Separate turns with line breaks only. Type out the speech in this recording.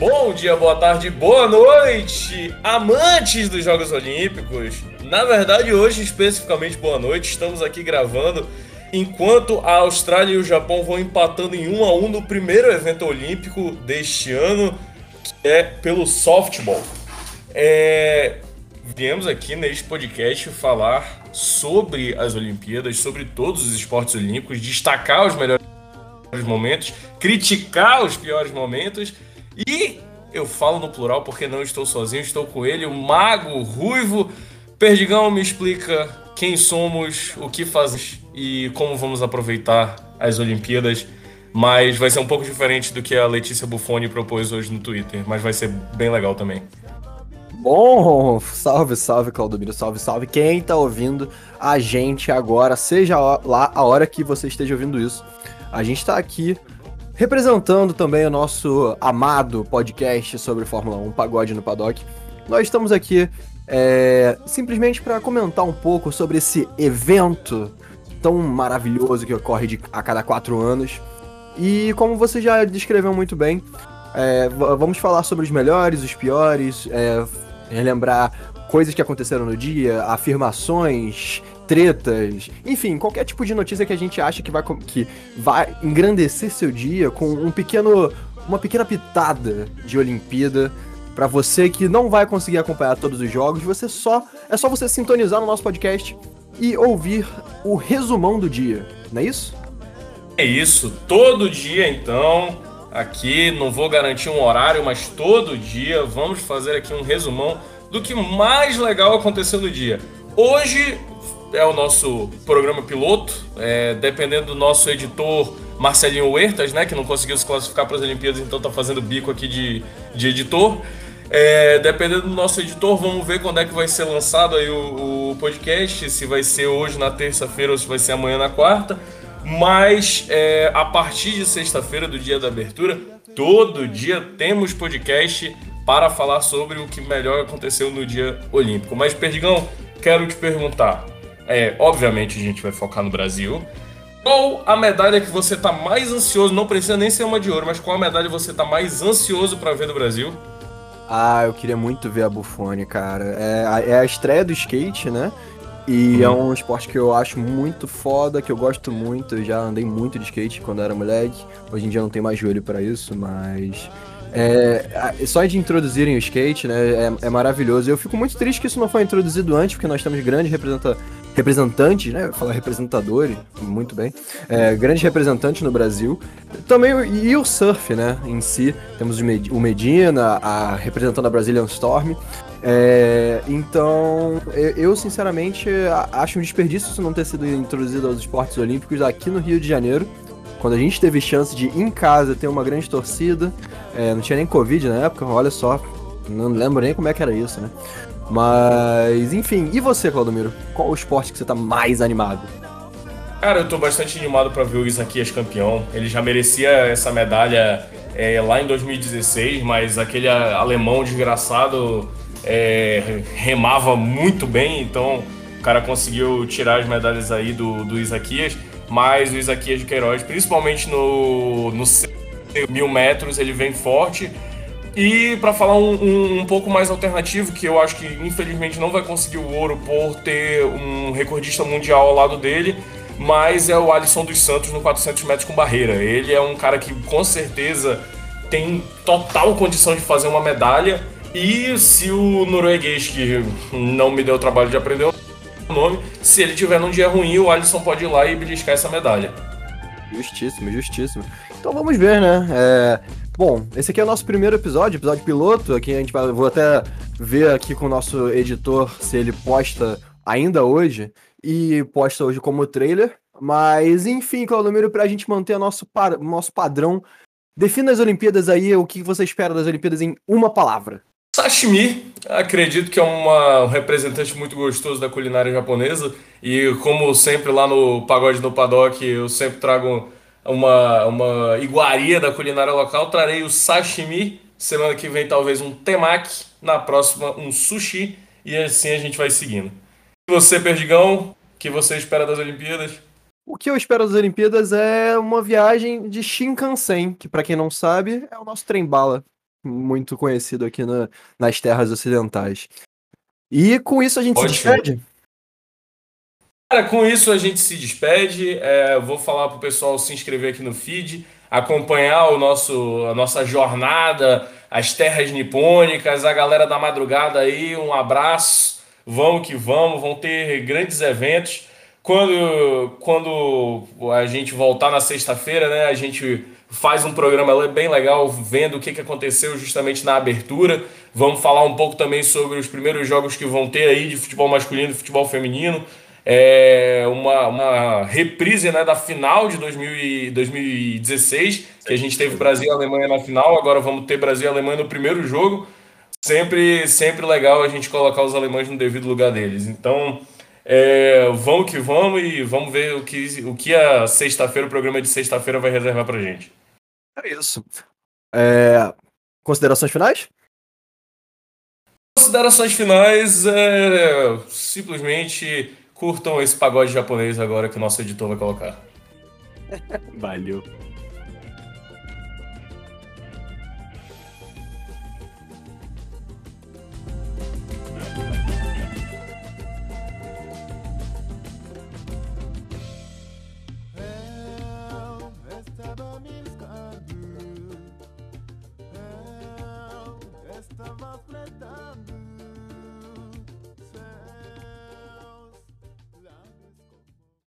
Bom dia, boa tarde, boa noite, amantes dos Jogos Olímpicos. Na verdade, hoje, especificamente, boa noite. Estamos aqui gravando enquanto a Austrália e o Japão vão empatando em 1 a 1 no primeiro evento olímpico deste ano, que é pelo softball. É... Viemos aqui neste podcast falar sobre as Olimpíadas, sobre todos os esportes olímpicos, destacar os melhores momentos, criticar os piores momentos e eu falo no plural porque não estou sozinho, estou com ele, o mago ruivo. Perdigão me explica quem somos, o que fazemos e como vamos aproveitar as Olimpíadas. Mas vai ser um pouco diferente do que a Letícia Buffoni propôs hoje no Twitter, mas vai ser bem legal também.
Bom, salve, salve, Claudomiro, salve, salve. Quem tá ouvindo a gente agora, seja lá a hora que você esteja ouvindo isso, a gente tá aqui representando também o nosso amado podcast sobre Fórmula 1, Pagode no Paddock. Nós estamos aqui é, simplesmente para comentar um pouco sobre esse evento tão maravilhoso que ocorre de, a cada quatro anos. E como você já descreveu muito bem, é, vamos falar sobre os melhores, os piores, é, relembrar coisas que aconteceram no dia, afirmações, tretas, enfim, qualquer tipo de notícia que a gente acha que vai, que vai engrandecer seu dia com um pequeno, uma pequena pitada de Olimpíada. Para você que não vai conseguir acompanhar todos os jogos, você só é só você sintonizar no nosso podcast e ouvir o resumão do dia, não é isso?
É isso, todo dia então, aqui não vou garantir um horário, mas todo dia vamos fazer aqui um resumão do que mais legal aconteceu no dia. Hoje é o nosso programa piloto. É, dependendo do nosso editor Marcelinho Huertas, né, que não conseguiu se classificar para as Olimpíadas, então tá fazendo bico aqui de, de editor. É, dependendo do nosso editor, vamos ver quando é que vai ser lançado aí o, o podcast, se vai ser hoje na terça-feira ou se vai ser amanhã na quarta. Mas é, a partir de sexta-feira, do dia da abertura, todo dia temos podcast para falar sobre o que melhor aconteceu no dia olímpico. Mas, Perdigão, quero te perguntar: é, obviamente a gente vai focar no Brasil. Qual a medalha que você tá mais ansioso? Não precisa nem ser uma de ouro, mas qual a medalha você tá mais ansioso para ver do Brasil?
Ah, eu queria muito ver a Buffone, cara. É a, é a estreia do skate, né? E é uhum. é um esporte que eu acho muito foda, que eu gosto muito. Eu já andei muito de skate quando era moleque. Hoje em dia não tenho mais joelho para isso, mas é, só de introduzirem o skate, né, é, é, maravilhoso. Eu fico muito triste que isso não foi introduzido antes, porque nós temos grandes representa representantes, né, falar representadores, muito bem, é, grandes representantes no Brasil. Também, e o surf, né, em si, temos o Medina, a, representando a Brazilian Storm. É, então, eu sinceramente acho um desperdício isso não ter sido introduzido aos esportes olímpicos aqui no Rio de Janeiro quando a gente teve chance de em casa ter uma grande torcida, é, não tinha nem Covid na época, olha só, não lembro nem como é que era isso, né? Mas, enfim, e você, Claudomiro? Qual o esporte que você tá mais animado?
Cara, eu tô bastante animado para ver o Isaquias campeão. Ele já merecia essa medalha é, lá em 2016, mas aquele alemão desgraçado é, remava muito bem, então o cara conseguiu tirar as medalhas aí do, do Isaquias mas o Isaquias de Queiroz, principalmente no, no mil metros, ele vem forte. E para falar um, um, um, pouco mais alternativo, que eu acho que infelizmente não vai conseguir o ouro por ter um recordista mundial ao lado dele, mas é o Alisson dos Santos no 400 metros com barreira. Ele é um cara que com certeza tem total condição de fazer uma medalha. E se o norueguês, que não me deu o trabalho de aprender nome. Se ele tiver num dia ruim, o Alisson pode ir lá e beliscar essa medalha.
Justíssimo, justíssimo. Então vamos ver, né? É... Bom, esse aqui é o nosso primeiro episódio, episódio piloto. Aqui a gente vai. Vou até ver aqui com o nosso editor se ele posta ainda hoje e posta hoje como trailer. Mas, enfim, Claudomiro, para a gente manter nosso, par... nosso padrão, defina as Olimpíadas aí, o que você espera das Olimpíadas em uma palavra.
Sashimi, acredito que é uma, um representante muito gostoso da culinária japonesa. E como sempre lá no Pagode no Paddock, eu sempre trago uma, uma iguaria da culinária local. Trarei o sashimi. Semana que vem, talvez um temaki. Na próxima, um sushi. E assim a gente vai seguindo. E você, Perdigão, o que você espera das Olimpíadas?
O que eu espero das Olimpíadas é uma viagem de Shinkansen, que para quem não sabe, é o nosso trem bala. muito conhecido aqui na, nas terras ocidentais. E com isso a gente
Pode
se despede?
Cara, com isso a gente se despede. É, vou falar pro pessoal se inscrever aqui no feed, acompanhar o nosso, a nossa jornada, as terras nipônicas, a galera da madrugada aí, um abraço. Vamos que vamos, vão ter grandes eventos. Quando, quando a gente voltar na sexta-feira, né, a gente faz um programa bem legal vendo o que, que aconteceu justamente na abertura. Vamos falar um pouco também sobre os primeiros jogos que vão ter aí de futebol masculino e futebol feminino. É uma, uma reprise né, da final de 2000 e 2016, que a gente teve Brasil e Alemanha na final, agora vamos ter Brasil e Alemanha no primeiro jogo. Sempre, sempre legal a gente colocar os alemães no devido lugar deles. Então, é, vamos que vamos e vamos ver o que, o que a sexta-feira, o programa de sexta-feira vai reservar pra gente.
É isso. É, considerações finais?
Considerações finais é simplesmente curtam esse pagode japonês agora que o nosso editor vai colocar.
Valeu.